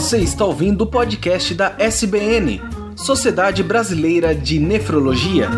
Você está ouvindo o podcast da SBN, Sociedade Brasileira de Nefrologia.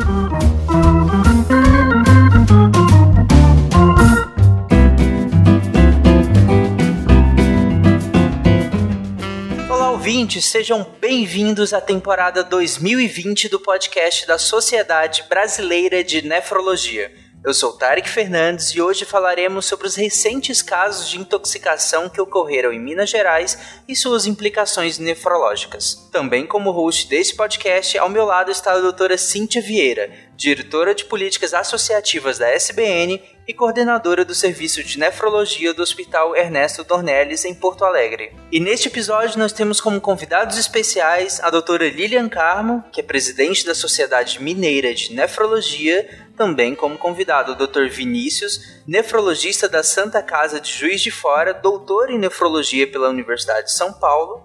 Olá, ouvintes, sejam bem-vindos à temporada 2020 do podcast da Sociedade Brasileira de Nefrologia. Eu sou Tarek Fernandes e hoje falaremos sobre os recentes casos de intoxicação que ocorreram em Minas Gerais e suas implicações nefrológicas. Também como host desse podcast, ao meu lado está a doutora Cíntia Vieira, diretora de políticas associativas da SBN e coordenadora do Serviço de Nefrologia do Hospital Ernesto Dornelles, em Porto Alegre. E neste episódio nós temos como convidados especiais a doutora Lilian Carmo, que é presidente da Sociedade Mineira de Nefrologia, também como convidado o Dr. Vinícius, nefrologista da Santa Casa de Juiz de Fora, doutor em nefrologia pela Universidade de São Paulo,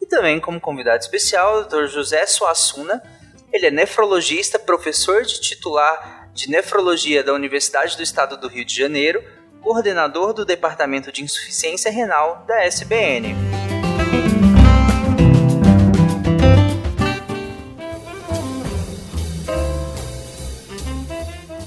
e também como convidado especial o Dr. José Suassuna. Ele é nefrologista, professor de titular de nefrologia da Universidade do Estado do Rio de Janeiro, coordenador do Departamento de Insuficiência Renal da SBN.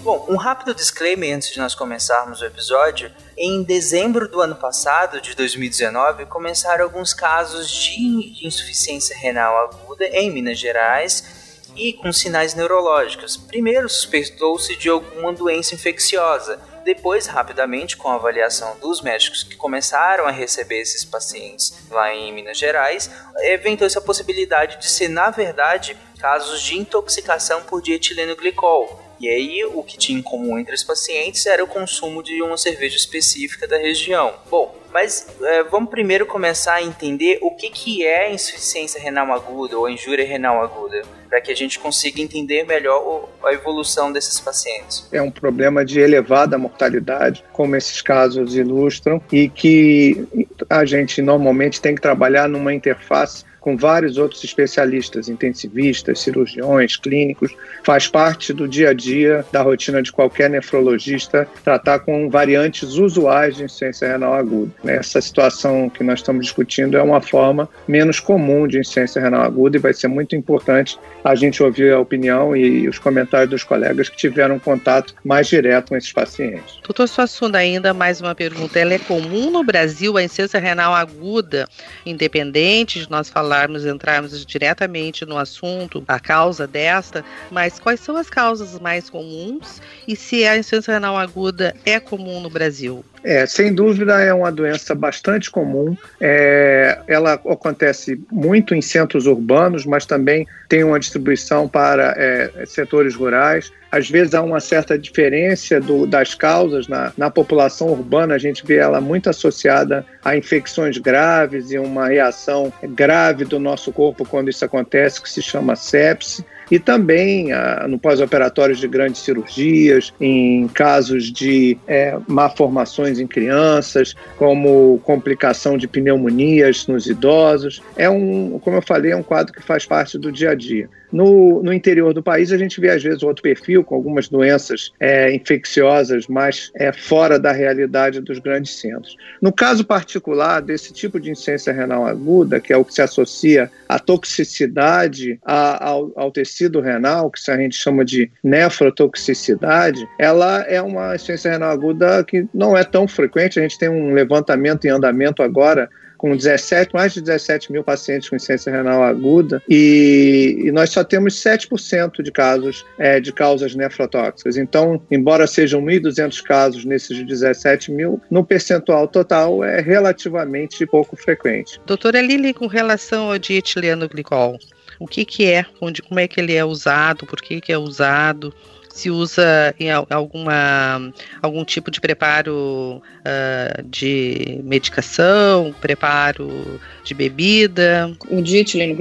Bom, um rápido disclaimer antes de nós começarmos o episódio. Em dezembro do ano passado, de 2019, começaram alguns casos de insuficiência renal aguda em Minas Gerais e com sinais neurológicos. Primeiro suspeitou-se de alguma doença infecciosa. Depois, rapidamente, com a avaliação dos médicos que começaram a receber esses pacientes lá em Minas Gerais, inventou-se a possibilidade de ser, na verdade, casos de intoxicação por dietileno glicol, e aí, o que tinha em comum entre os pacientes era o consumo de uma cerveja específica da região. Bom, mas é, vamos primeiro começar a entender o que, que é insuficiência renal aguda ou injúria renal aguda, para que a gente consiga entender melhor a evolução desses pacientes. É um problema de elevada mortalidade, como esses casos ilustram, e que a gente normalmente tem que trabalhar numa interface com vários outros especialistas, intensivistas, cirurgiões, clínicos. Faz parte do dia a dia, da rotina de qualquer nefrologista, tratar com variantes usuais de insuficiência renal aguda. Essa situação que nós estamos discutindo é uma forma menos comum de insuficiência renal aguda e vai ser muito importante a gente ouvir a opinião e os comentários dos colegas que tiveram contato mais direto com esses pacientes. Doutor Suassuna, ainda mais uma pergunta. Ela é comum no Brasil a insuficiência renal aguda, independente de nós falarmos, entrarmos diretamente no assunto, a causa desta, mas quais são as causas mais comuns e se a insuficiência renal aguda é comum no Brasil? É, sem dúvida é uma doença bastante comum. É, ela acontece muito em centros urbanos, mas também tem uma distribuição para é, setores rurais. Às vezes há uma certa diferença do, das causas na, na população urbana, a gente vê ela muito associada a infecções graves e uma reação grave do nosso corpo quando isso acontece, que se chama sepse e também ah, no pós-operatório de grandes cirurgias, em casos de é, malformações em crianças, como complicação de pneumonias nos idosos. É um, como eu falei, é um quadro que faz parte do dia a dia. No, no interior do país, a gente vê às vezes outro perfil, com algumas doenças é, infecciosas mais é, fora da realidade dos grandes centros. No caso particular desse tipo de insuficiência renal aguda, que é o que se associa à toxicidade a, ao, ao tecido renal, que a gente chama de nefrotoxicidade, ela é uma insuficiência renal aguda que não é tão frequente. A gente tem um levantamento em andamento agora com 17, mais de 17 mil pacientes com insuficiência renal aguda e, e nós só temos 7% de casos é, de causas nefrotóxicas. Então, embora sejam 1.200 casos nesses 17 mil, no percentual total é relativamente pouco frequente. Doutora Lili, com relação ao dietileno glicol, o que, que é, onde, como é que ele é usado, por que, que é usado? Se usa em alguma, algum tipo de preparo uh, de medicação, preparo de bebida. O dietileno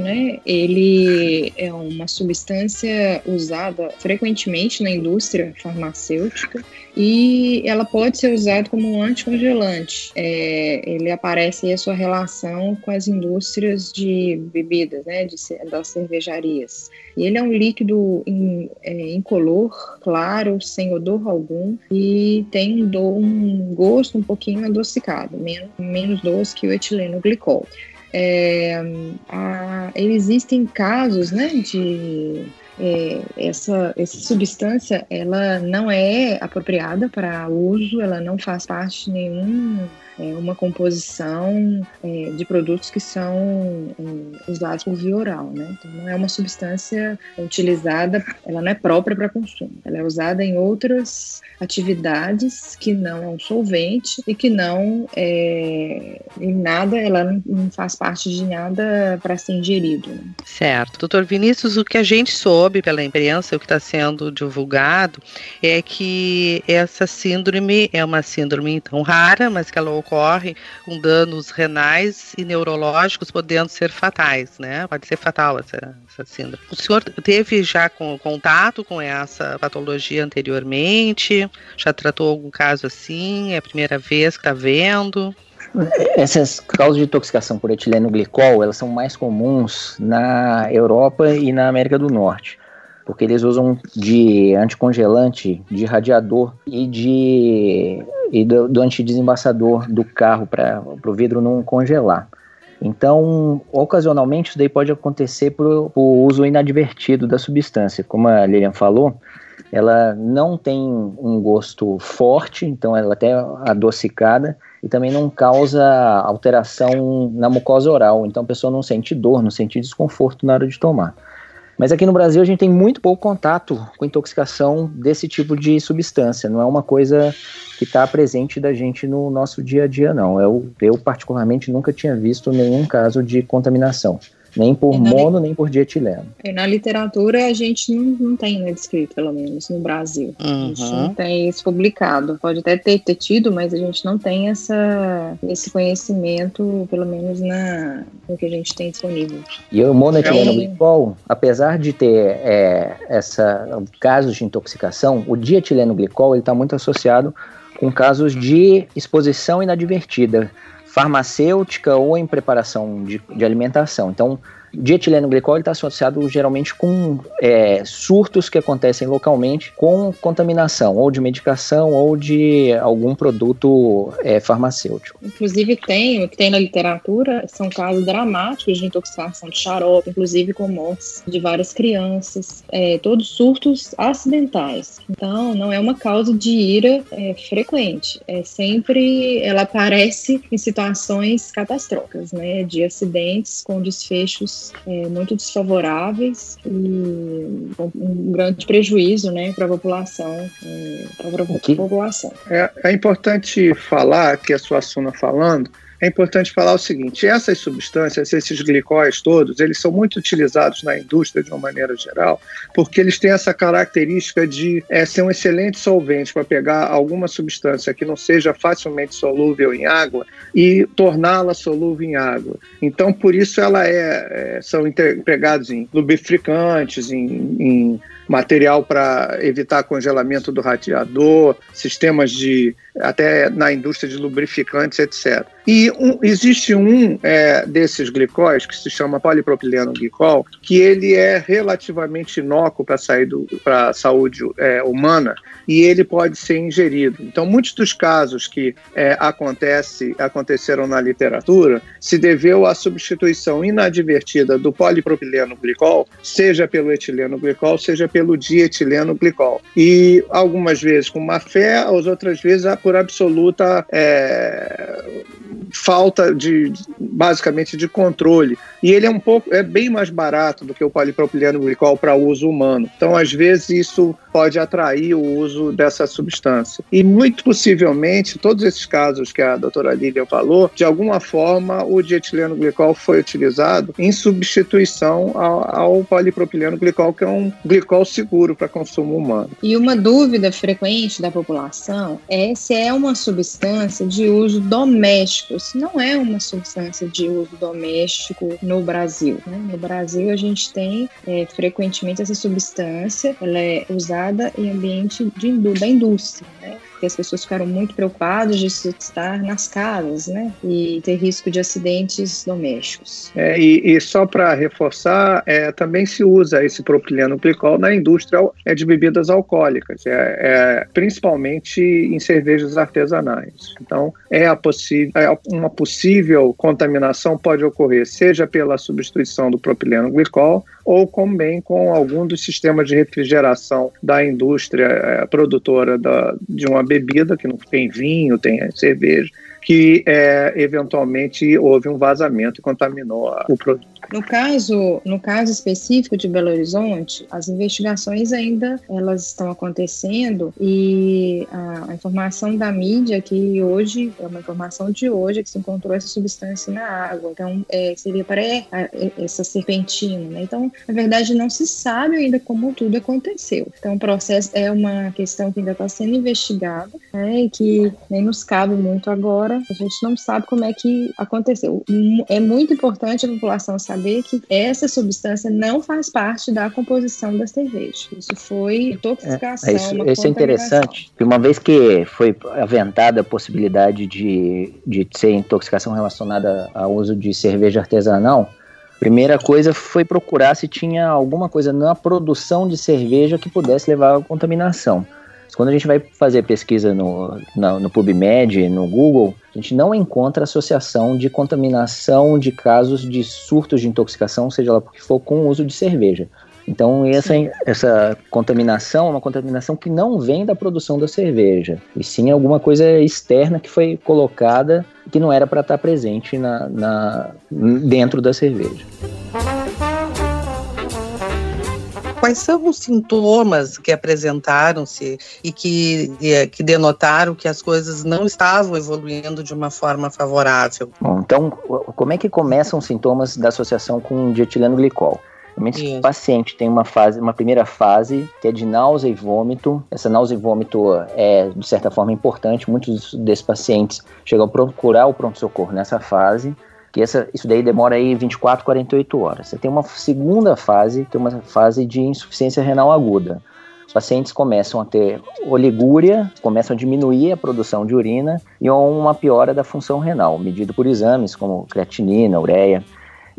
né, ele é uma substância usada frequentemente na indústria farmacêutica e ela pode ser usada como um anticongelante. É, ele aparece em a sua relação com as indústrias de bebidas, né, de, das cervejarias. E ele é um líquido in, é, incolor, claro, sem odor algum e tem um, do, um gosto um pouquinho adocicado, menos, menos doce que o etileno glicol. é, a, existem casos né, de é, essa, essa substância ela não é apropriada para uso, ela não faz parte nenhum é, uma composição é, de produtos que são é, usados por via oral, né? Então não é uma substância utilizada, ela não é própria para consumo, ela é usada em outras atividades que não é um solvente e que não é, em nada, ela não, não faz parte de nada para ser ingerido. Né? Certo. Doutor Vinícius, o que a gente soube pela imprensa, o que está sendo divulgado, é que essa síndrome é uma síndrome então rara, mas que ela ocorre com danos renais e neurológicos, podendo ser fatais, né? Pode ser fatal essa, essa síndrome. O senhor teve já com, contato com essa patologia anteriormente? Já tratou algum caso assim? É a primeira vez que está vendo? Essas causas de intoxicação por etileno glicol, elas são mais comuns na Europa e na América do Norte porque eles usam de anticongelante, de radiador e de e do, do antidesembaçador do carro para o vidro não congelar. Então, ocasionalmente, isso daí pode acontecer por, por uso inadvertido da substância. Como a Lilian falou, ela não tem um gosto forte, então ela é até adocicada e também não causa alteração na mucosa oral, então a pessoa não sente dor, não sente desconforto na hora de tomar. Mas aqui no Brasil a gente tem muito pouco contato com intoxicação desse tipo de substância. Não é uma coisa que está presente da gente no nosso dia a dia, não. Eu, eu, particularmente, nunca tinha visto nenhum caso de contaminação. Nem por mono, nem por dietileno. E na literatura a gente não, não tem né, descrito, pelo menos no Brasil. Uhum. A gente não tem isso publicado. Pode até ter, ter, tido, mas a gente não tem essa, esse conhecimento, pelo menos na, no que a gente tem disponível. E o monoetileno glicol, apesar de ter é, essa, casos de intoxicação, o dietileno glicol está muito associado com casos de exposição inadvertida farmacêutica ou em preparação de, de alimentação. Então, Dietileno está associado geralmente com é, surtos que acontecem localmente com contaminação, ou de medicação, ou de algum produto é, farmacêutico. Inclusive tem, o que tem na literatura são casos dramáticos de intoxicação de xarope, inclusive com mortes de várias crianças, é, todos surtos acidentais. Então, não é uma causa de ira é, frequente, é sempre, ela aparece em situações catastróficas, né, de acidentes com desfechos é, muito desfavoráveis e um grande prejuízo né, para a população. É, para a população. É, é importante falar que a Suassuna falando é importante falar o seguinte: essas substâncias, esses glicóis todos, eles são muito utilizados na indústria de uma maneira geral, porque eles têm essa característica de é, ser um excelente solvente para pegar alguma substância que não seja facilmente solúvel em água e torná-la solúvel em água. Então, por isso ela é, é são empregados em lubrificantes, em, em material para evitar congelamento do radiador, sistemas de até na indústria de lubrificantes, etc. E um, existe um é, desses glicóis que se chama polipropileno glicol, que ele é relativamente inócuo para a saúde é, humana e ele pode ser ingerido. Então, muitos dos casos que é, acontece, aconteceram na literatura se deveu à substituição inadvertida do polipropileno glicol, seja pelo etileno glicol, seja pelo dietileno glicol. E algumas vezes com má fé, as outras vezes por absoluta é, falta de, basicamente, de controle. E ele é um pouco, é bem mais barato do que o polipropileno glicol para uso humano. Então, às vezes, isso pode atrair o uso dessa substância. E muito possivelmente, todos esses casos que a doutora Lilian falou, de alguma forma o dietileno glicol foi utilizado em substituição ao, ao polipropileno glicol, que é um glicol seguro para consumo humano. E uma dúvida frequente da população é se é uma substância de uso doméstico, se não é uma substância de uso doméstico no Brasil. Né? No Brasil, a gente tem é, frequentemente essa substância, ela é usada em ambiente de, da indústria. Né? Porque as pessoas ficaram muito preocupadas de estar nas casas, né? E ter risco de acidentes domésticos. É, e, e, só para reforçar, é, também se usa esse propileno glicol na indústria é, de bebidas alcoólicas, é, é, principalmente em cervejas artesanais. Então, é, a é uma possível contaminação pode ocorrer seja pela substituição do propileno glicol ou também com algum dos sistemas de refrigeração da indústria é, produtora da, de uma bebida, que não tem vinho, tem cerveja, que é, eventualmente houve um vazamento e contaminou o produto. No caso, no caso específico de Belo Horizonte, as investigações ainda elas estão acontecendo e a, informação da mídia que hoje é uma informação de hoje que se encontrou essa substância na água. Então é, seria para essa serpentina. Né? Então, na verdade, não se sabe ainda como tudo aconteceu. Então, o processo é uma questão que ainda está sendo investigada né, e que nem nos cabe muito agora. A gente não sabe como é que aconteceu. É muito importante a população saber que essa substância não faz parte da composição da cerveja. Isso foi intoxicação. É, isso, isso é interessante, uma vez que foi aventada a possibilidade de, de ser intoxicação relacionada ao uso de cerveja artesanal, Primeira coisa foi procurar se tinha alguma coisa na produção de cerveja que pudesse levar à contaminação. Quando a gente vai fazer pesquisa no, no, no PubMed, no Google, a gente não encontra associação de contaminação de casos de surtos de intoxicação, seja lá porque for, com o uso de cerveja. Então, essa, essa contaminação é uma contaminação que não vem da produção da cerveja, e sim alguma coisa externa que foi colocada que não era para estar presente na, na, dentro da cerveja. Quais são os sintomas que apresentaram-se e que, que denotaram que as coisas não estavam evoluindo de uma forma favorável? Bom, então, como é que começam os sintomas da associação com dietileno glicol? Realmente, o paciente tem uma fase, uma primeira fase que é de náusea e vômito. Essa náusea e vômito é, de certa forma, importante. Muitos desses pacientes chegam a procurar o pronto-socorro nessa fase que essa, isso daí demora aí 24, 48 horas. Você tem uma segunda fase, que é uma fase de insuficiência renal aguda. Os pacientes começam a ter oligúria, começam a diminuir a produção de urina e uma piora da função renal, medido por exames como creatinina, ureia.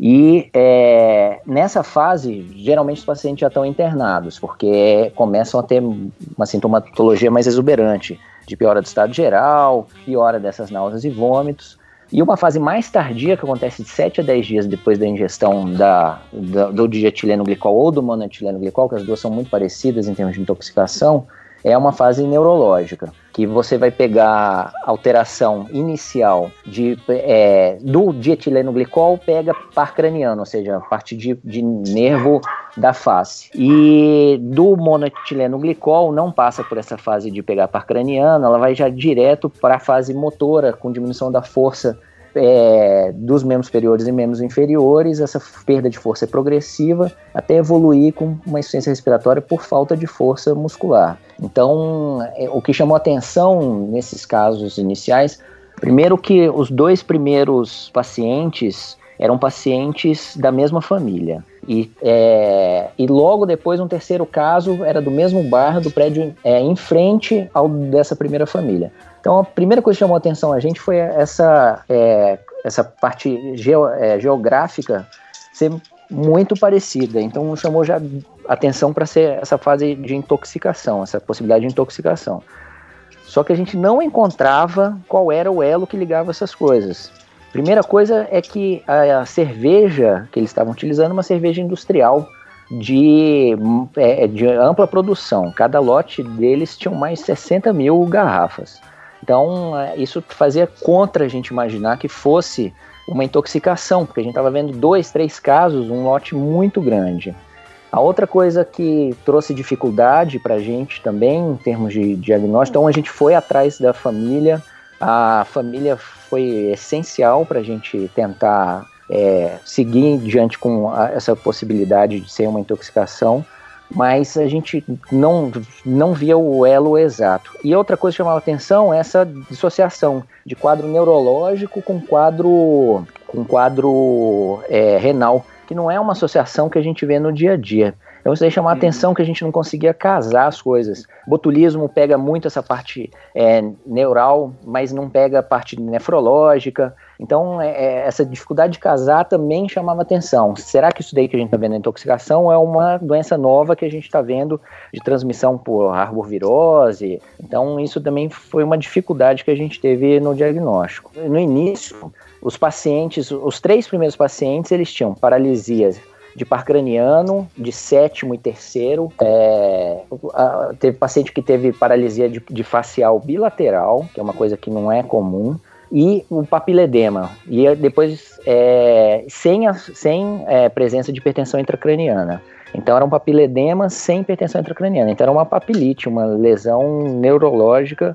E é, nessa fase, geralmente os pacientes já estão internados, porque começam a ter uma sintomatologia mais exuberante, de piora do estado geral, piora dessas náuseas e vômitos. E uma fase mais tardia, que acontece de 7 a 10 dias depois da ingestão da, da, do dietileno glicol ou do monoetileno glicol, que as duas são muito parecidas em termos de intoxicação, é uma fase neurológica, que você vai pegar alteração inicial de, é, do dietileno glicol, pega par craniano, ou seja, a parte de, de nervo da face. E do monoetileno glicol não passa por essa fase de pegar par craniano, ela vai já direto para a fase motora, com diminuição da força é, dos membros superiores e membros inferiores, essa perda de força é progressiva até evoluir com uma insuficiência respiratória por falta de força muscular. Então, é, o que chamou atenção nesses casos iniciais, primeiro que os dois primeiros pacientes eram pacientes da mesma família. E, é, e logo depois, um terceiro caso era do mesmo bairro, do prédio é, em frente ao dessa primeira família. Então, a primeira coisa que chamou a atenção a gente foi essa, é, essa parte geo, é, geográfica ser muito parecida. Então, chamou já atenção para ser essa fase de intoxicação, essa possibilidade de intoxicação. Só que a gente não encontrava qual era o elo que ligava essas coisas. Primeira coisa é que a, cerveja que eles estavam utilizando é uma cerveja industrial de, é, de ampla produção. Cada lote deles tinha mais de 60 mil garrafas. Então, é, isso fazia contra a gente imaginar que fosse uma intoxicação, porque a gente estava vendo dois, três casos, um lote muito grande. A outra coisa que trouxe dificuldade para a gente também, em termos de diagnóstico, então a gente foi atrás da família. A família foi essencial para a gente tentar é, seguir diante com a, essa possibilidade de ser uma intoxicação mas a gente não, não via o elo exato. E outra coisa que chamava atenção é essa dissociação de quadro neurológico com quadro, com quadro é, renal, que não é uma associação que a gente vê no dia a dia. Então isso aí chamar a atenção que a gente não conseguia casar as coisas. Botulismo pega muito essa parte é, neural, mas não pega a parte nefrológica. Então, é, é, essa dificuldade de casar também chamava atenção. Será que isso daí que a gente está vendo na intoxicação é uma doença nova que a gente está vendo de transmissão por arbovirose? Então, isso também foi uma dificuldade que a gente teve no diagnóstico. No início, os pacientes, os três primeiros pacientes, eles tinham paralisia de par craniano, de sétimo e terceiro. É, teve paciente que teve paralisia de, de facial bilateral, que é uma coisa que não é comum e o papiledema. E depois, é, sem, a, sem é, presença de hipertensão intracraniana. Então era um papiledema sem hipertensão intracraniana. Então era uma papilite, uma lesão neurológica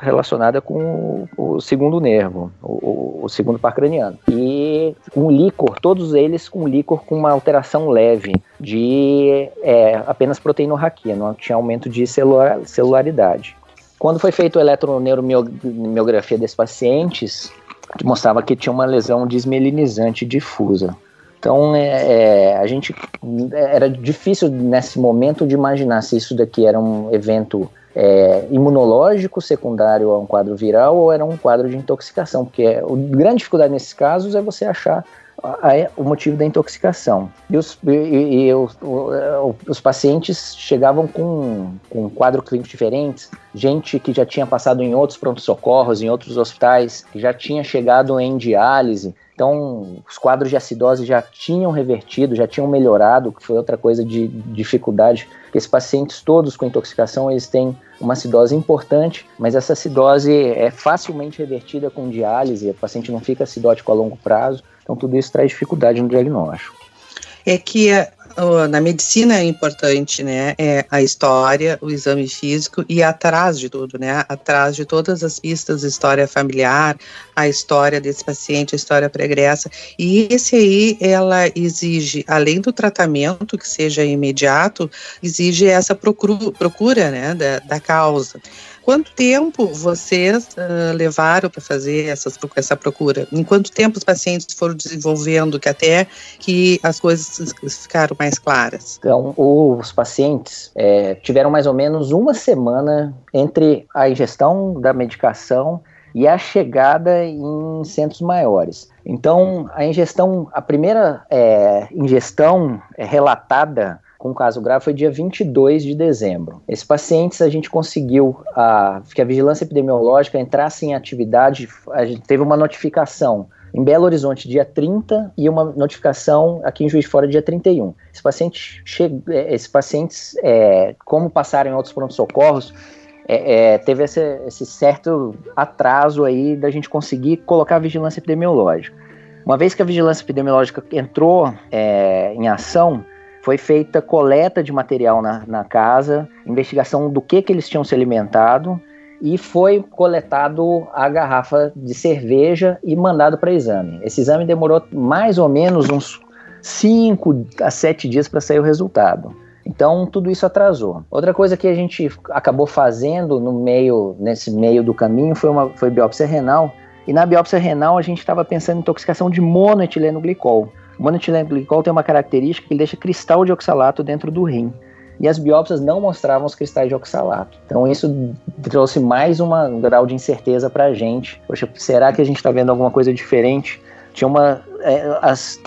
relacionada com o, segundo nervo, o, o, segundo par craniano. E um líquor, todos eles com líquor com uma alteração leve de é, apenas proteinorraquia, não tinha aumento de celular, celularidade. Quando foi feita a eletroneuromiografia desses pacientes, mostrava que tinha uma lesão desmelinizante difusa. Então, é, é, a gente era difícil nesse momento de imaginar se isso daqui era um evento é, imunológico secundário a um quadro viral ou era um quadro de intoxicação, porque a grande dificuldade nesses casos é você achar o motivo da intoxicação. E os, e, e os, os pacientes chegavam com, com um quadro clínico diferentes, gente que já tinha passado em outros pronto-socorros, em outros hospitais, que já tinha chegado em diálise, então, os quadros de acidose já tinham revertido, já tinham melhorado, que foi outra coisa de dificuldade. Esses pacientes todos com intoxicação, eles têm uma acidose importante, mas essa acidose é facilmente revertida com diálise, o paciente não fica acidótico a longo prazo. Então, tudo isso traz dificuldade no diagnóstico. É que na medicina é importante, né? É a história, o exame físico e atrás de tudo, né? Atrás de todas as pistas, história familiar, a história desse paciente, a história pregressa. E esse aí, ela exige, além do tratamento que seja imediato, exige essa procura, procura né, da, da causa. Quanto tempo vocês uh, levaram para fazer essas, essa procura? Em quanto tempo os pacientes foram desenvolvendo que até que as coisas ficaram mais claras? Então, os pacientes é, tiveram mais ou menos uma semana entre a ingestão da medicação e a chegada em centros maiores. Então, a ingestão, a primeira é, ingestão é, relatada com caso grave foi dia 22 de dezembro. Esses pacientes a gente conseguiu a, que a vigilância epidemiológica entrasse em atividade, a gente teve uma notificação em Belo Horizonte dia 30 e uma notificação aqui em Juiz de Fora dia 31. Esses pacientes, é, esses pacientes é, como passaram em outros pronto-socorros, é, é, teve esse, esse, certo atraso aí da gente conseguir colocar a vigilância epidemiológica. Uma vez que a vigilância epidemiológica entrou é, em ação, foi feita coleta de material na, na casa, investigação do que, que eles tinham se alimentado e foi coletado a garrafa de cerveja e mandado para exame. Esse exame demorou mais ou menos uns 5 a 7 dias para sair o resultado. Então tudo isso atrasou. Outra coisa que a gente acabou fazendo no meio, nesse meio do caminho foi uma foi biópsia renal. E na biópsia renal a gente estava pensando em intoxicação de monoetileno glicol. O monoetileno glicol tem uma característica que ele deixa cristal de oxalato dentro do rim. E as biópsias não mostravam os cristais de oxalato. Então isso trouxe mais um grau de incerteza para a gente. Poxa, será que a gente está vendo alguma coisa diferente? Tinha uma. É, as,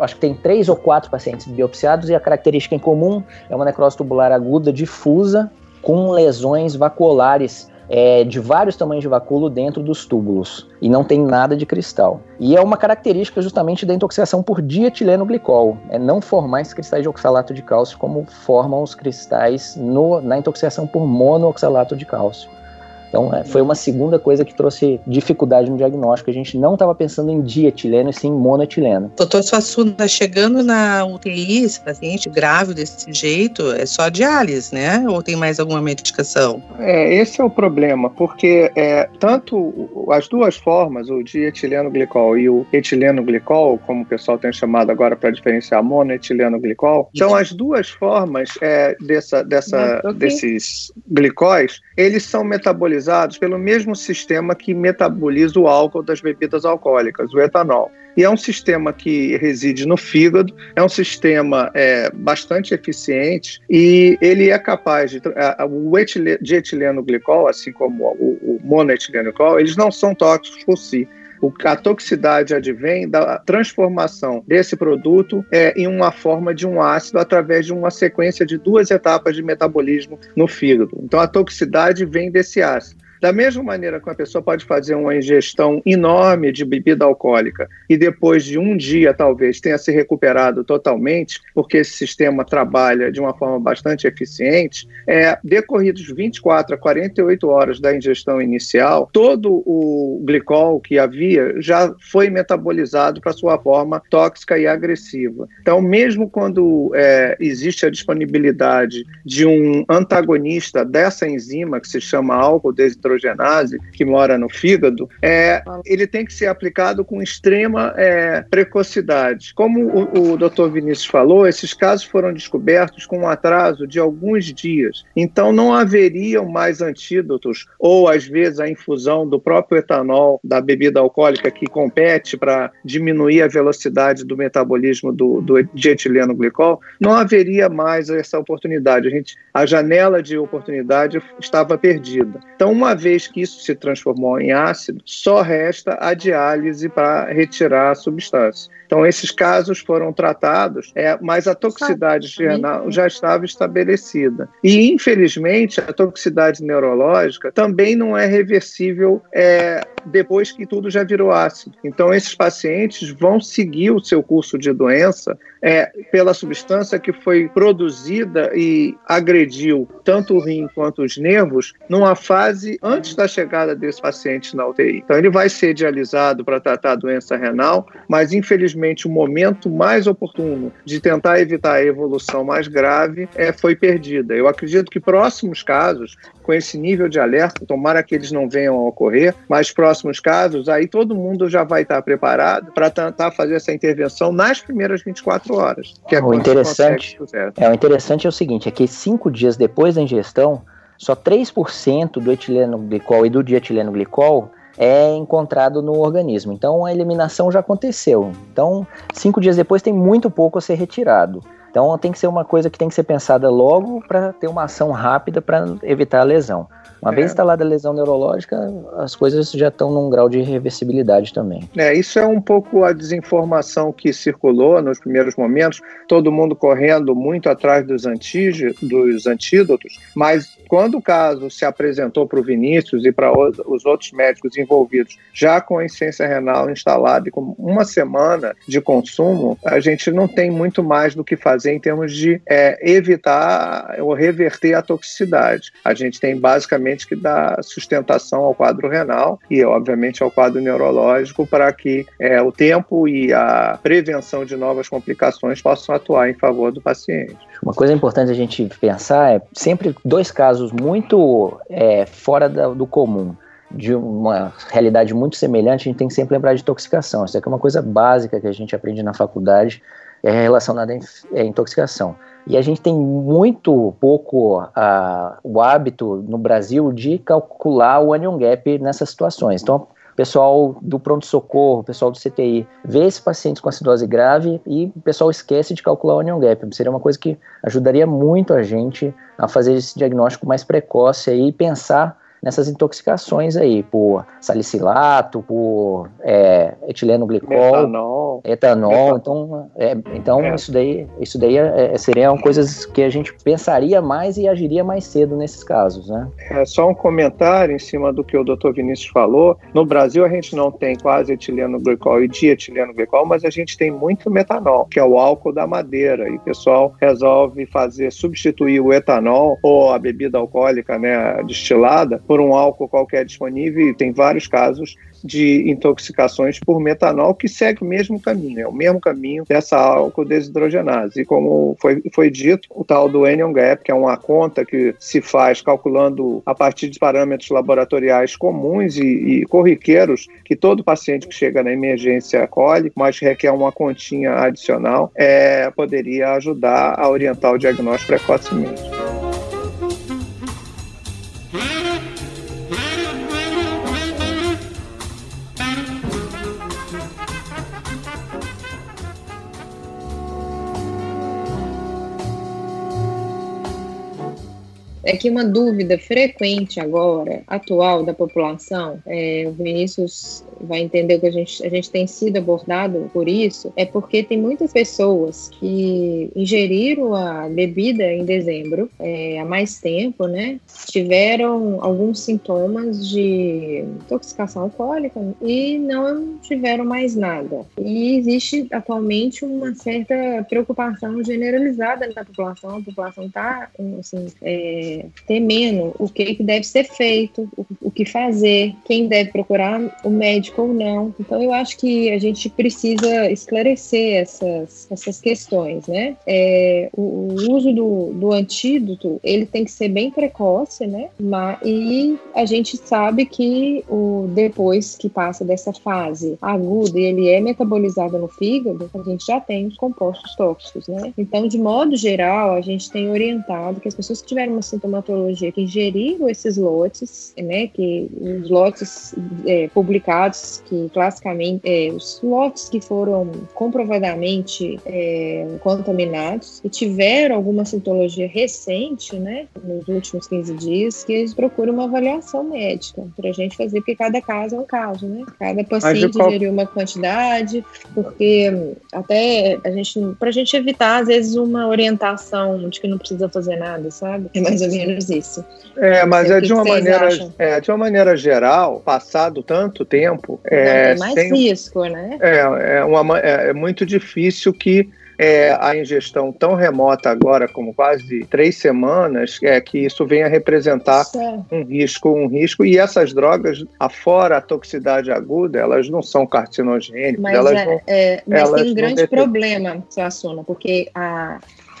acho que tem três ou quatro pacientes biopsiados e a característica em comum é uma necrose tubular aguda difusa com lesões vacuolares é, de vários tamanhos de vacúolo dentro dos túbulos e não tem nada de cristal. E é uma característica justamente da intoxicação por dietileno glicol, é não formar esses cristais de oxalato de cálcio como formam os cristais no, na intoxicação por monooxalato de cálcio. Então, é, foi uma segunda coisa que trouxe dificuldade no diagnóstico. A gente não estava pensando em dietileno, e sim monoetileno. Doutor Suassuna, chegando na UTI, esse paciente grave desse jeito, é só diálise, né? Ou tem mais alguma medicação? É, esse é o problema, porque é, tanto as duas formas, o dietileno glicol e o etileno glicol, como o pessoal tem chamado agora para diferenciar monoetileno glicol, são as duas formas é, dessa, dessa, desses glicóis, eles são metabolizados metabolizados pelo mesmo sistema que metaboliza o álcool das bebidas alcoólicas, o etanol. E é um sistema que reside no fígado, é um sistema é, bastante eficiente e ele é capaz de. o etileno glicol, assim como o, o monoetileno glicol, eles não são tóxicos por si a toxicidade advém da transformação desse produto é, em uma forma de um ácido através de uma sequência de duas etapas de metabolismo no fígado. Então, a toxicidade vem desse ácido. Da mesma maneira que uma pessoa pode fazer uma ingestão enorme de bebida alcoólica e depois de um dia, talvez, tenha se recuperado totalmente, porque esse sistema trabalha de uma forma bastante eficiente, é, decorridos 24 a 48 horas da ingestão inicial, todo o glicol que havia já foi metabolizado para sua forma tóxica e agressiva. Então, mesmo quando é, existe a disponibilidade de um antagonista dessa enzima, que se chama álcool hidrogenase que mora no fígado, é, ele tem que ser aplicado com extrema é, precocidade. Como o, o Dr. Vinícius falou, esses casos foram descobertos com um atraso de alguns dias. Então não haveriam mais antídotos ou às vezes a infusão do próprio etanol da bebida alcoólica que compete para diminuir a velocidade do metabolismo do, do de etileno glicol, não haveria mais essa oportunidade. A gente, a janela de oportunidade estava perdida. Então uma vez que isso se transformou em ácido, só resta a diálise para retirar a substância. Então, esses casos foram tratados, é, mas a toxicidade renal já estava estabelecida. E, infelizmente, a toxicidade neurológica também não é reversível é, depois que tudo já virou ácido. Então, esses pacientes vão seguir o seu curso de doença é, pela substância que foi produzida e agrediu tanto o rim quanto os nervos numa fase antes da chegada desse paciente na UTI. Então, ele vai ser dialisado para tratar a doença renal, mas infelizmente o momento mais oportuno de tentar evitar a evolução mais grave é, foi perdida. Eu acredito que próximos casos, com esse nível de alerta, tomara que eles não venham a ocorrer, mas próximos casos, aí todo mundo já vai estar preparado para tentar fazer essa intervenção nas primeiras 24 horas. Que é o interessante é o interessante é o seguinte, é que cinco dias depois da ingestão só 3% do etileno glicol e do dietileno glicol é encontrado no organismo. Então a eliminação já aconteceu. Então, cinco dias depois tem muito pouco a ser retirado. Então tem que ser uma coisa que tem que ser pensada logo para ter uma ação rápida para evitar a lesão. Uma é. vez instalada a lesão neurológica, as coisas já estão num grau de reversibilidade também. É, isso é um pouco a desinformação que circulou nos primeiros momentos, todo mundo correndo muito atrás dos, dos antídotos, mas quando o caso se apresentou para o Vinícius e para os outros médicos envolvidos, já com a insuficiência renal instalada e com uma semana de consumo, a gente não tem muito mais do que fazer em termos de é, evitar ou reverter a toxicidade. A gente tem basicamente que dá sustentação ao quadro renal e, obviamente, ao quadro neurológico para que é, o tempo e a prevenção de novas complicações possam atuar em favor do paciente. Uma coisa importante a gente pensar é sempre dois casos muito é, fora da, do comum de uma realidade muito semelhante, a gente tem que sempre lembrar de intoxicação. Isso aqui é uma coisa básica que a gente aprende na faculdade, é relacionada à intoxicação. E a gente tem muito pouco uh, o hábito no Brasil de calcular o anion gap nessas situações. Então, pessoal do pronto-socorro, pessoal do CTI, vê esses pacientes com acidose grave e o pessoal esquece de calcular o anion gap. Seria uma coisa que ajudaria muito a gente a fazer esse diagnóstico mais precoce e pensar nessas intoxicações aí, por salicilato, por é, etileno glicol, etanol, etanol. Então, é, então é. isso daí, isso daí é, é, seriam coisas que a gente pensaria mais e agiria mais cedo nesses casos, né? É só um comentário em cima do que o Dr. Vinícius falou. No Brasil a gente não tem quase etileno glicol e dietileno glicol, mas a gente tem muito metanol, que é o álcool da madeira. E o pessoal resolve fazer substituir o etanol ou a bebida alcoólica, né, destilada, por um álcool qualquer disponível, e tem vários casos de intoxicações por metanol que segue o mesmo caminho, é o mesmo caminho dessa álcool desidrogenase. E como foi, foi dito, o tal do Anion Gap, que é uma conta que se faz calculando a partir de parâmetros laboratoriais comuns e, e corriqueiros que todo paciente que chega na emergência colhe, mas requer uma continha adicional, é, poderia ajudar a orientar o diagnóstico precocemente. É que uma dúvida frequente agora, atual da população, é, o Vinícius vai entender que a gente, a gente tem sido abordado por isso, é porque tem muitas pessoas que ingeriram a bebida em dezembro é, há mais tempo, né? Tiveram alguns sintomas de intoxicação alcoólica e não tiveram mais nada. E existe atualmente uma certa preocupação generalizada na população. A população está assim, é, temendo o que, que deve ser feito, o, o que fazer, quem deve procurar o médico ou não. Então, eu acho que a gente precisa esclarecer essas, essas questões, né? É, o, o, uso do, do antídoto, ele tem que ser bem precoce, né? Mas, e a gente sabe que o, depois que passa dessa fase aguda e ele é metabolizado no fígado, a gente já tem os compostos tóxicos, né? Então, de modo geral, a gente tem orientado que as pessoas que tiveram uma sintomatologia, que ingeriram esses lotes, né? Que os lotes é, publicados, que classicamente, é, os lotes que foram comprovadamente é, contaminados e tiveram alguma sintologia recente, né? Nos últimos 15 dias, que eles procuram uma avaliação médica para a gente fazer, porque cada caso é um caso, né? Cada paciente qual... ingeriu uma quantidade, porque até a gente, para a gente evitar, às vezes, uma orientação de que não precisa fazer nada, sabe? É mais ou menos isso. É, mas é de uma maneira, é, de uma maneira geral, passado tanto tempo, é, tem mais tem, risco, né? É, é, uma, é, é muito difícil que é, a ingestão tão remota agora, como quase três semanas, é que isso venha representar um risco, um risco. E essas drogas, afora a toxicidade aguda, elas não são carcinogênicas. Mas, elas é, não, é, mas tem um grande problema, Suassuna, porque a,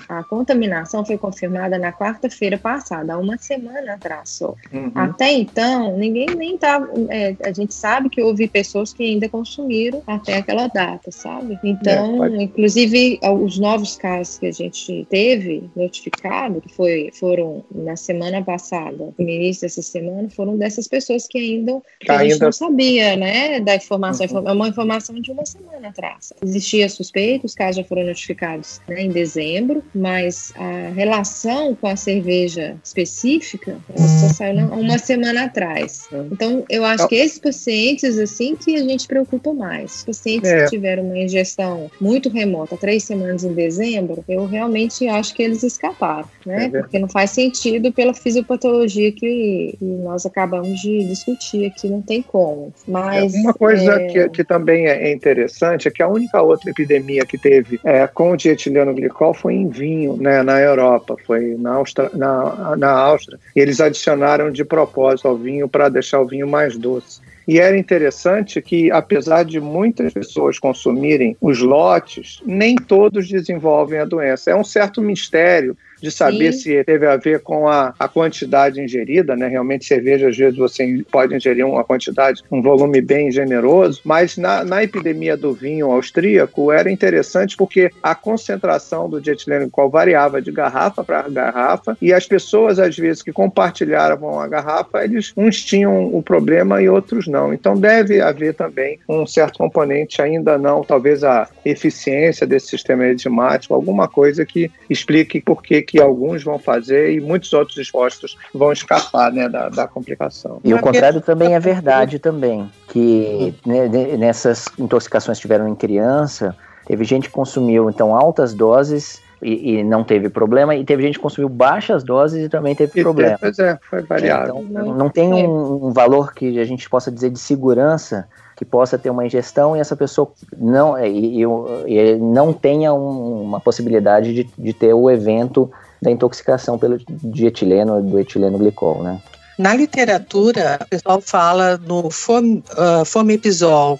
a contaminação foi confirmada na quarta-feira passada, há uma semana atrás só. Uhum. Até então, ninguém nem estava. É, a gente sabe que houve pessoas que ainda consumiram até aquela data, sabe? Então, é, inclusive, os novos casos que a gente teve notificado, que foi, foram na semana passada, no início dessa semana, foram dessas pessoas que ainda, que a gente não sabia, né? Da informação. Uhum. É uma informação de uma semana atrás. Existia suspeito, os casos já foram notificados né, em dezembro mas a relação com a cerveja específica só saiu uma semana atrás. Então, eu acho que esses pacientes, assim, que a gente preocupa mais. pacientes é. que tiveram uma ingestão muito remota, três semanas em dezembro, eu realmente acho que eles escaparam, né? É Porque não faz sentido pela fisiopatologia que nós acabamos de discutir aqui, não tem como. Mas, é, uma coisa é... que, que, também é interessante é que a única outra epidemia que teve é, com o dietileno glicol foi em vinho né, na Europa, foi na na, na Áustria. Eles adicionaram de propósito ao vinho para deixar o vinho mais doce. E era interessante que, apesar de muitas pessoas consumirem os lotes, nem todos desenvolvem a doença. É um certo mistério de saber Sim. se teve a ver com a, a quantidade ingerida, né? Realmente, cerveja, às vezes, você pode ingerir uma quantidade, um volume bem generoso, mas na, na epidemia do vinho austríaco era interessante porque a concentração do dietileno qual variava de garrafa para garrafa e as pessoas, às vezes, que compartilhavam a garrafa, eles uns tinham o problema e outros não. Então, deve haver também um certo componente, ainda não, talvez a eficiência desse sistema enzimático, alguma coisa que explique por que que alguns vão fazer e muitos outros expostos vão escapar né, da, da complicação. E o contrário também é verdade também, que né, nessas intoxicações que tiveram em criança, teve gente que consumiu então altas doses e, e, não teve problema, e teve gente que consumiu baixas doses e também teve e problema. Pois é, foi variado. Então, não tem um, um, valor que a gente possa dizer de segurança que possa ter uma ingestão e essa pessoa não, e, e não tenha um, uma possibilidade de, de ter o evento da intoxicação pelo dietileno, do etileno glicol, né? Na literatura, o pessoal fala no uh, fomepizol,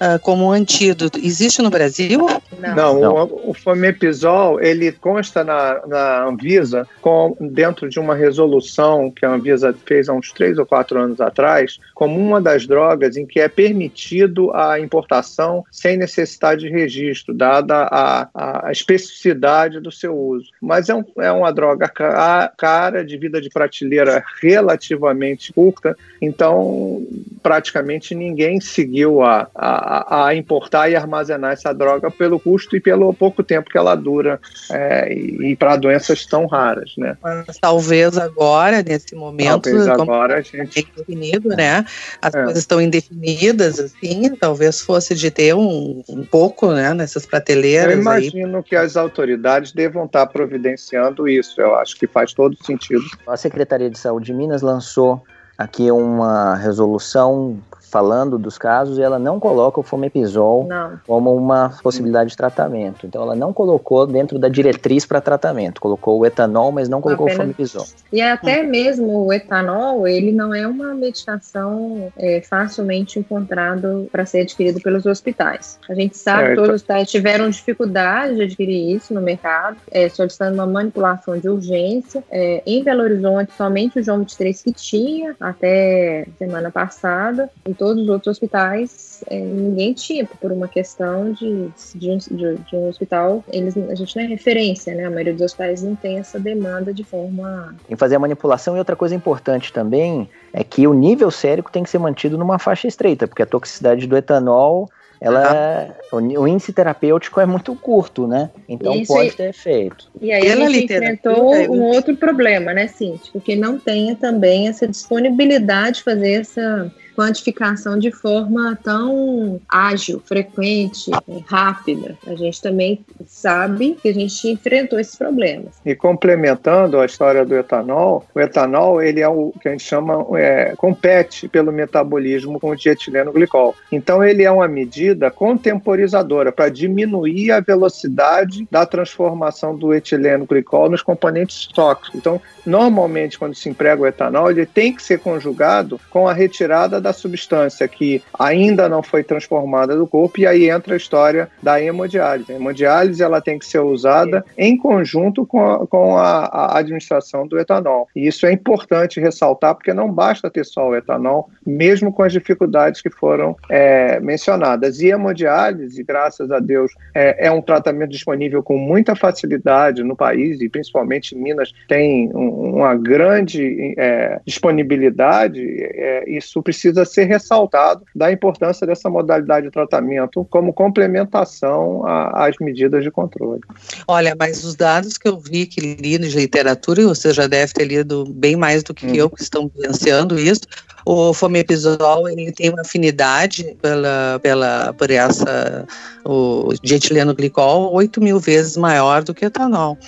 uh, como antídoto. Existe no Brasil? Não, Não, Não. O, o Famepizol, ele consta na, na Anvisa com, dentro de uma resolução que a Anvisa fez há uns três ou quatro anos atrás, como uma das drogas em que é permitido a importação sem necessidade de registro, dada a, a especificidade do seu uso. Mas é, um, é uma droga cara, de vida de prateleira relativamente curta, então praticamente ninguém seguiu a, a a, importar e armazenar essa droga pelo custo custo e pelo pouco tempo que ela dura é, e, e para doenças tão raras, né? Mas talvez agora, nesse momento, talvez agora a gente... definido, né? As é. coisas estão indefinidas, assim, talvez fosse de ter um, um pouco, né, nessas prateleiras. Eu imagino aí. que as autoridades devam estar providenciando isso. Eu acho que faz todo sentido. A Secretaria de Saúde de Minas lançou aqui uma resolução falando dos casos ela não coloca o fomepizol não. como uma possibilidade de tratamento. Então ela não colocou dentro da diretriz para tratamento, colocou o etanol, mas não colocou Apenas... o fomepizol. E até mesmo o etanol, ele não é uma medicação é, facilmente encontrado para ser adquirido pelos hospitais. A gente sabe que todos os hospitais tiveram dificuldade de adquirir isso no mercado, é, solicitando uma manipulação de urgência. É, em Belo Horizonte, somente o João 23 que tinha até semana passada. Então, todos os outros hospitais é, ninguém tinha, por uma questão de, de, um, de, de, um hospital, eles, a gente não é referência, né? A maioria dos hospitais não tem essa demanda de forma. Em fazer a manipulação, e outra coisa importante também é que o nível sérico tem que ser mantido numa faixa estreita, porque a toxicidade do etanol ela o, o, índice terapêutico é muito curto, né? Então Isso pode ter efeito. E aí Pela a gente enfrentou um outro problema, né, Cintia? Porque não tenha também essa disponibilidade de fazer essa quantificação de forma tão ágil, frequente, rápida. A gente também sabe que a gente enfrentou esses problemas. E complementando a história do etanol, o etanol ele é o que a gente chama é, compete pelo metabolismo com o dietileno glicol. Então ele é uma medida contemporizadora para diminuir a velocidade da transformação do etileno glicol nos componentes tóxicos. Então normalmente quando se emprega o etanol ele tem que ser conjugado com a retirada da substância que ainda não foi transformada do corpo e aí entra a história da hemodiálise. A hemodiálise ela tem que ser usada em conjunto com a, com a, a administração do etanol. E isso é importante ressaltar porque não basta ter só o etanol, mesmo com as dificuldades que foram é, mencionadas. E a hemodiálise, graças a Deus, é, é, um tratamento disponível com muita facilidade no país e principalmente Minas tem um, uma grande é, disponibilidade. É, isso precisa precisa ser ressaltado da importância dessa modalidade de tratamento como complementação às medidas de controle. Olha, mas os dados que eu vi, que li de literatura, e você já deve ter lido bem mais do que hum. eu, que estão vivenciando isso, o fomepizol ele tem uma afinidade pela, pela, por essa, o dietileno glicol 8 mil vezes maior do que etanol.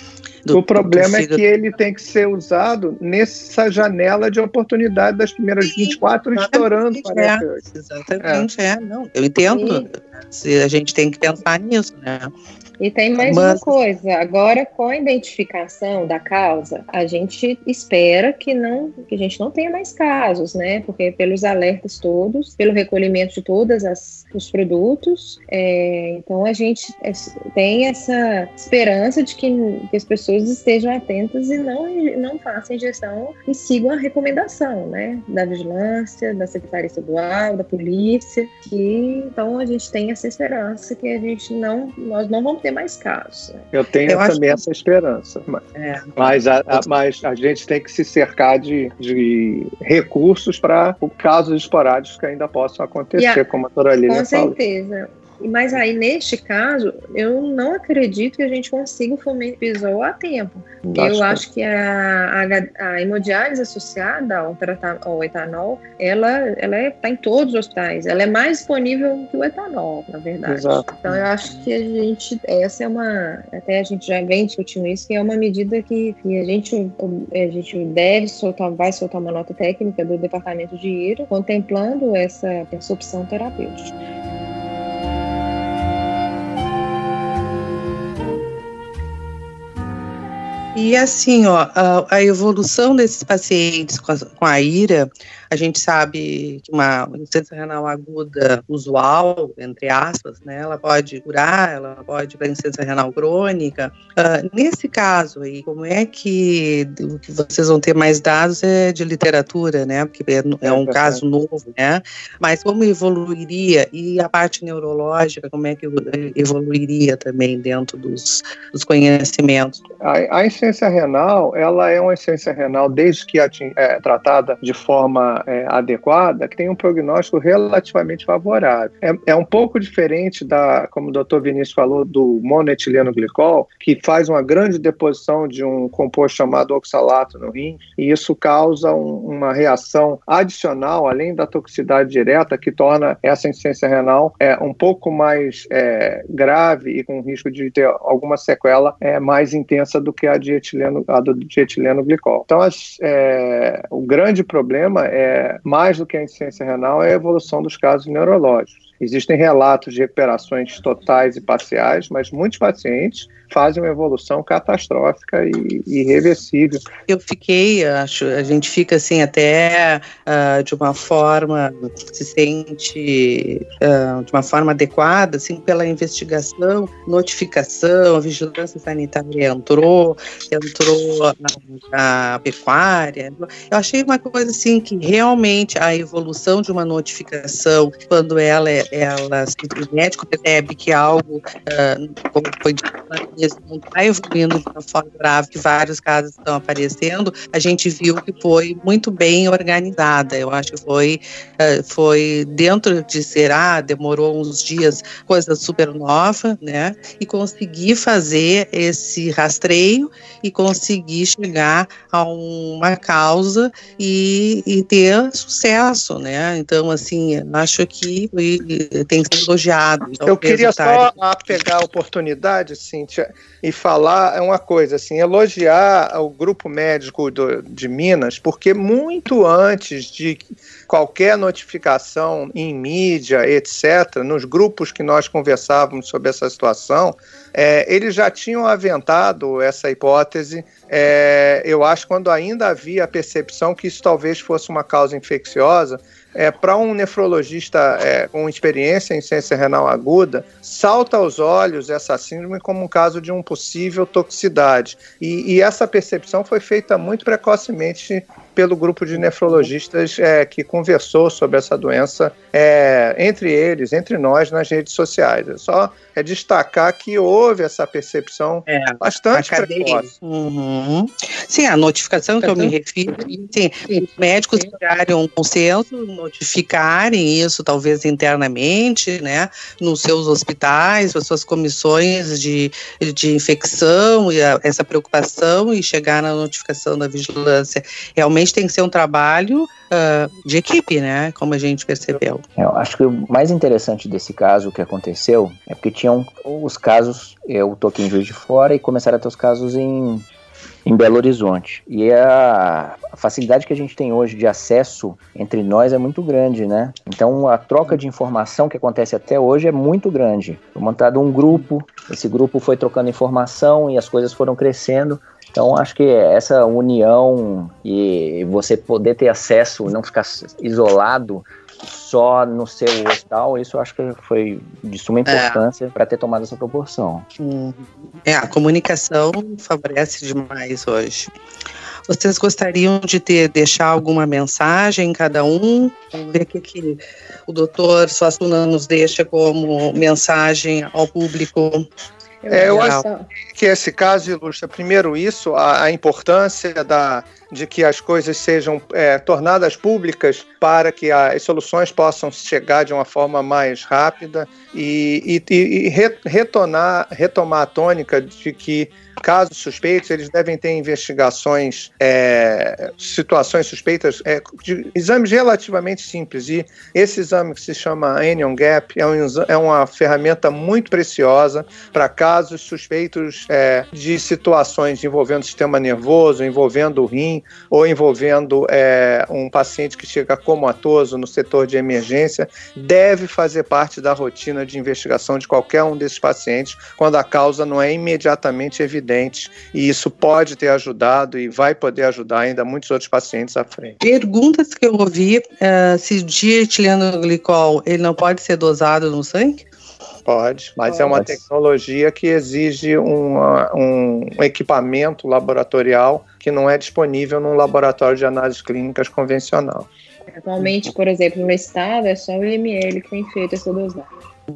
Do, o problema é que ele tem que ser usado nessa janela de oportunidade das primeiras 24 Sim, estourando. É, exatamente, é. é. Não, eu entendo. Se a gente tem que pensar nisso, né? E tem mais Mas... uma coisa, agora com a identificação da causa, a gente espera que não que a gente não tenha mais casos, né? Porque pelos alertas todos, pelo recolhimento de todos os produtos, é, então a gente é, tem essa esperança de que, que, as pessoas estejam atentas e não, não façam ingestão e sigam a recomendação, né? Da vigilância, da Secretaria Estadual, da polícia, que então a gente tem essa esperança que a gente não, nós não vamos ter mais casos. Né? Eu tenho eu também que... essa esperança. Mas, é. mas, a, a, mas a gente tem que se cercar de, de recursos para casos esporádicos que ainda possam acontecer, a, como a Doralina falou. Com certeza. Mas aí, neste caso, eu não acredito que a gente consiga o fomepizol a tempo. eu acho que a, a, a hemodiálise associada ao, ao etanol, ela está ela é, tá em todos os hospitais. Ela é mais disponível que o etanol, na verdade. Exato. Então, eu acho que a gente, essa é uma, até a gente já vem discutindo isso, que é uma medida que, que a, gente, a gente deve soltar, vai soltar uma nota técnica do Departamento de IRA, contemplando essa, essa opção terapêutica. E assim, ó, a, a, evolução desses pacientes com a, com a IRA a gente sabe que uma insuficiência renal aguda usual, entre aspas, né, ela pode curar, ela pode para insuficiência renal crônica. Uh, nesse caso aí, como é que o que vocês vão ter mais dados é de literatura, né? Porque é, é um é caso novo, né? Mas como evoluiria e a parte neurológica, como é que evoluiria também dentro dos, dos conhecimentos? A, a insuficiência renal, ela é uma insuficiência renal desde que é tratada de forma é, adequada, que tem um prognóstico relativamente favorável. É, é, um pouco diferente da, como o doutor Vinícius falou, do monoetileno glicol, que faz uma grande deposição de um composto chamado oxalato no rim, e isso causa um, uma reação adicional, além da toxicidade direta, que torna essa insuficiência renal é, um pouco mais é, grave e com risco de ter alguma sequela é, mais intensa do que a, de etileno, a do dietileno glicol. Então, as, é, o grande problema é, mais do que a insuficiência renal, é a evolução dos casos neurológicos. Existem relatos de recuperações totais e parciais, mas muitos pacientes fazem uma evolução catastrófica e irreversível. Eu fiquei, acho, a gente fica assim até uh, de uma forma, se sente uh, de uma forma adequada, assim, pela investigação, notificação, a vigilância sanitária entrou, entrou a, a pecuária. Eu achei uma coisa assim que realmente a evolução de uma notificação, quando ela, ela o médico percebe que algo, uh, foi dito não está evoluindo de uma forma grave, que vários casos estão aparecendo, a gente viu que foi muito bem organizada. Eu acho que foi, uh, foi dentro de ser, ah, demorou uns dias, coisa super nova, né? E conseguir fazer esse rastreio e conseguir chegar a uma causa e, e ter sucesso, né? Então, assim, acho que tem que ser elogiado. Então, Eu queria só pegar a oportunidade, Cíntia, e falar é uma coisa, assim, elogiar o grupo médico do, de Minas, porque muito antes de qualquer notificação em mídia, etc., nos grupos que nós conversávamos sobre essa situação, é, eles já tinham aventado essa hipótese, é, eu acho, quando ainda havia a percepção que isso talvez fosse uma causa infecciosa, é, para um nefrologista é, com experiência em ciência renal aguda, salta aos olhos essa síndrome como um caso de um possível toxicidade. E, e essa percepção foi feita muito precocemente pelo grupo de nefrologistas é, que conversou sobre essa doença é, entre eles, entre nós, nas redes sociais. É só é destacar que houve essa percepção é, bastante precoce. Uhum. Sim, a notificação que eu me refiro, sim, os médicos criarem um consenso, notificarem isso talvez internamente, né, nos seus hospitais, as suas comissões de, de infecção e a, essa preocupação e chegar na notificação da vigilância. Realmente tem que ser um trabalho uh, de equipe, né, como a gente percebeu. Eu acho que o mais interessante desse caso que aconteceu é porque tinham os casos, eu toquei em Juiz de Fora e começaram a ter os casos em, em Belo Horizonte. E a, facilidade que a gente tem hoje de acesso entre nós é muito grande, né? Então a troca de informação que acontece até hoje é muito grande. Foi montado um grupo, esse grupo foi trocando informação e as coisas foram crescendo. Então acho que essa união e você poder ter acesso, não ficar isolado só no seu hospital, isso eu acho que foi de suma importância é. para ter tomado essa proporção. É, a comunicação favorece demais hoje. Vocês gostariam de ter deixar alguma mensagem cada um? Vamos ver o que, que o doutor Suassuna nos deixa como mensagem ao público é, eu acho que esse caso ilustra, primeiro, isso, a, a importância da, de que as coisas sejam é, tornadas públicas para que as soluções possam chegar de uma forma mais rápida e, e, e retornar, retomar a tônica de que casos suspeitos, eles devem ter investigações, é, situações suspeitas, é, de exames relativamente simples. E esse exame que se chama Anion Gap é, um, é uma ferramenta muito preciosa para casos suspeitos é, de situações envolvendo o sistema nervoso, envolvendo o rim ou envolvendo é, um paciente que chega comatoso no setor de emergência. Deve fazer parte da rotina de investigação de qualquer um desses pacientes quando a causa não é imediatamente evidente e isso pode ter ajudado e vai poder ajudar ainda muitos outros pacientes à frente. Perguntas que eu ouvi, uh, se dietileno glicol ele não pode ser dosado no sangue? Pode, mas pode. é uma tecnologia que exige uma, um equipamento laboratorial que não é disponível num laboratório de análises clínicas convencional. Atualmente, por exemplo, no estado, é só o IML que tem feito essa dosagem.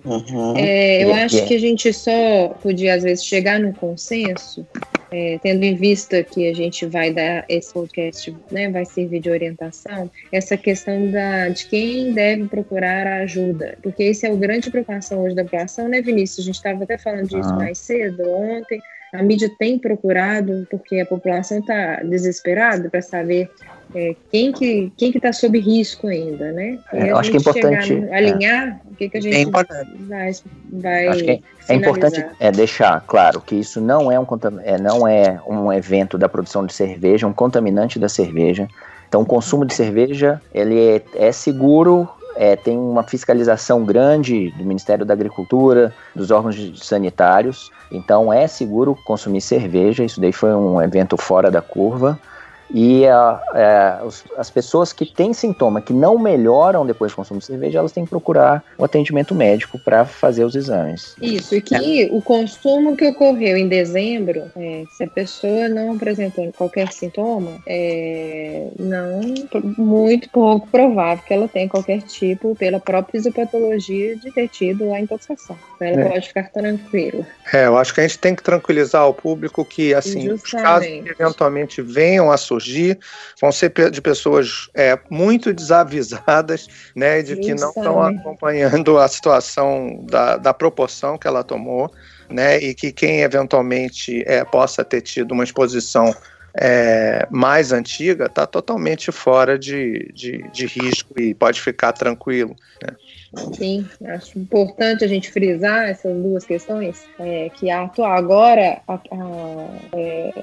Uhum. É, eu acho que a gente só podia, às vezes, chegar num consenso é, tendo em vista que a gente vai dar esse podcast, né, vai servir de orientação, essa questão da, de quem deve procurar a ajuda, porque esse é o grande preocupação hoje da população, né, Vinícius? A gente estava até falando disso ah. mais cedo, ontem. A mídia tem procurado, porque a população está desesperada para saber é, quem que quem que está sob risco ainda, né? É, eu acho que é importante no, alinhar é. o que, que a gente é vai, vai acho que é, importante é, deixar claro que isso não é um é, não é um evento da produção de cerveja, um contaminante da cerveja. Então, o consumo de cerveja ele é, é seguro é, tem uma fiscalização grande do Ministério da Agricultura, dos órgãos sanitários, então é seguro consumir cerveja. Isso daí foi um evento fora da curva. E a, é, as pessoas que têm sintoma que não melhoram depois do consumo de cerveja, elas têm que procurar o atendimento médico para fazer os exames. Isso, e que é. o consumo que ocorreu em dezembro, é, se a pessoa não apresentou qualquer sintoma, é não muito pouco provável que ela tenha qualquer tipo, pela própria fisiopatologia, de ter tido a intoxicação. Então ela é. pode ficar tranquila. É, eu acho que a gente tem que tranquilizar o público que, assim, os casos que eventualmente venham a surgir surgir, vão ser de pessoas é, muito desavisadas, né, de que não estão acompanhando a situação da, da proporção que ela tomou, né, e que quem eventualmente é, possa ter tido uma exposição é, mais antiga está totalmente fora de, de, de, risco e pode ficar tranquilo. Né? Sim, acho importante a gente frisar essas duas questões, é, que atuar agora a, a, é,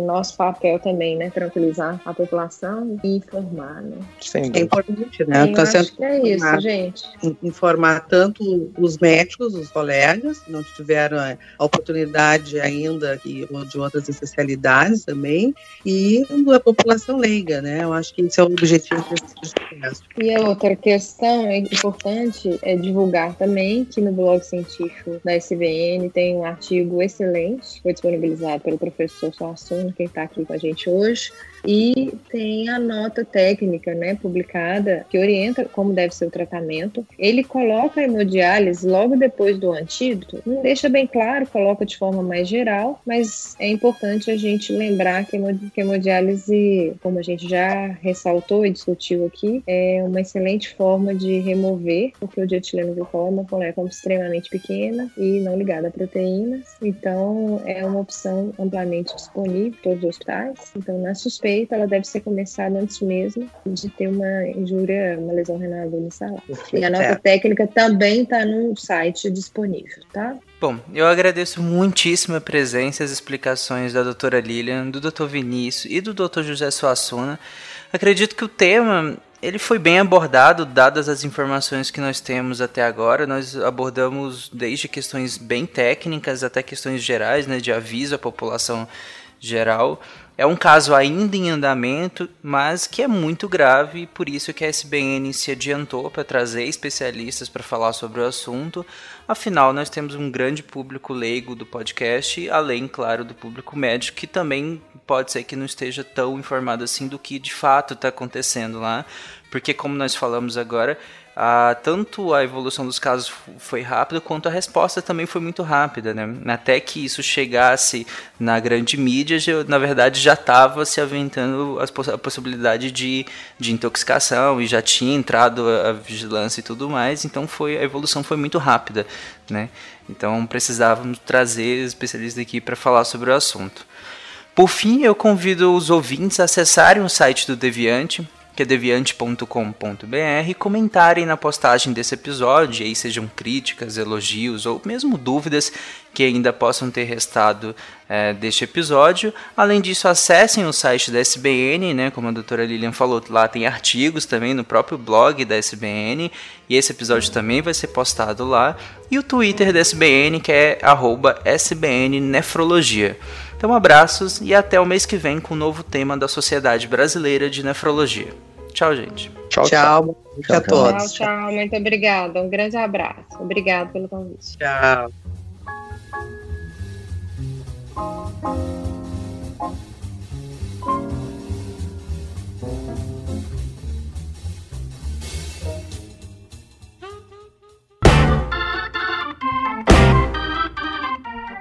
nosso papel também, né, tranquilizar a população e informar, né? Sim. É importante, né? Tá sendo é isso, gente. Informar tanto os médicos, os colegas, que não tiveram a oportunidade ainda que, de outras especialidades também, e a população leiga, né? Eu acho que esse é o objetivo desse processo. E a outra questão é importante importante é divulgar também que no blog científico da SBN tem um artigo excelente, foi disponibilizado pelo professor Suassuna, quem está aqui com a gente hoje, e tem a nota técnica, né, publicada, que orienta como deve ser o tratamento. Ele coloca a hemodiálise logo depois do antídoto, não deixa bem claro, coloca de forma mais geral, mas é importante a gente lembrar que a hemodiálise, como a gente já ressaltou e discutiu aqui, é uma excelente forma de remover, porque o dietileno glicol é uma molécula extremamente pequena e não ligada a proteínas, então é uma opção amplamente disponível em todos os hospitais. Então, na suspeita feita, ela deve ser começada antes mesmo de ter uma injúria, uma lesão renal unicelular. E a nota é. técnica também está no site disponível, tá? Bom, eu agradeço muitíssimo a presença e as explicações da doutora Lilian, do doutor Vinícius e do doutor José Suassuna. Acredito que o tema ele foi bem abordado, dadas as informações que nós temos até agora. Nós abordamos desde questões bem técnicas até questões gerais, né, de aviso à população geral. É um caso ainda em andamento, mas que é muito grave e por isso que a SBN se adiantou para trazer especialistas para falar sobre o assunto. Afinal, nós temos um grande público leigo do podcast, além, claro, do público médico, que também pode ser que não esteja tão informado assim do que de fato está acontecendo lá, porque como nós falamos agora, ah, tanto a evolução dos casos foi rápida, quanto a resposta também foi muito rápida, né? Até que isso chegasse na grande mídia, já, na verdade já estava se aventando a possibilidade de, de intoxicação e já tinha entrado a vigilância e tudo mais, então foi a evolução foi muito rápida, né? Então precisávamos trazer especialistas aqui para falar sobre o assunto. Por fim, eu convido os ouvintes a acessarem o site do Deviante, que é deviante.com.br, comentarem na postagem desse episódio, aí sejam críticas, elogios ou mesmo dúvidas que ainda possam ter restado é, deste episódio. Além disso, acessem o site da SBN, né? Como a doutora Lilian falou, lá tem artigos também no próprio blog da SBN. E esse episódio também vai ser postado lá. E o Twitter da SBN, que é SBNNefrologia. Então, abraços e até o mês que vem com o um novo tema da Sociedade Brasileira de Nefrologia. Tchau, gente. Tchau, tchau. Tchau, tchau a todos. Tchau, tchau. Muito obrigada. Um grande abraço. Obrigado pelo convite. Tchau.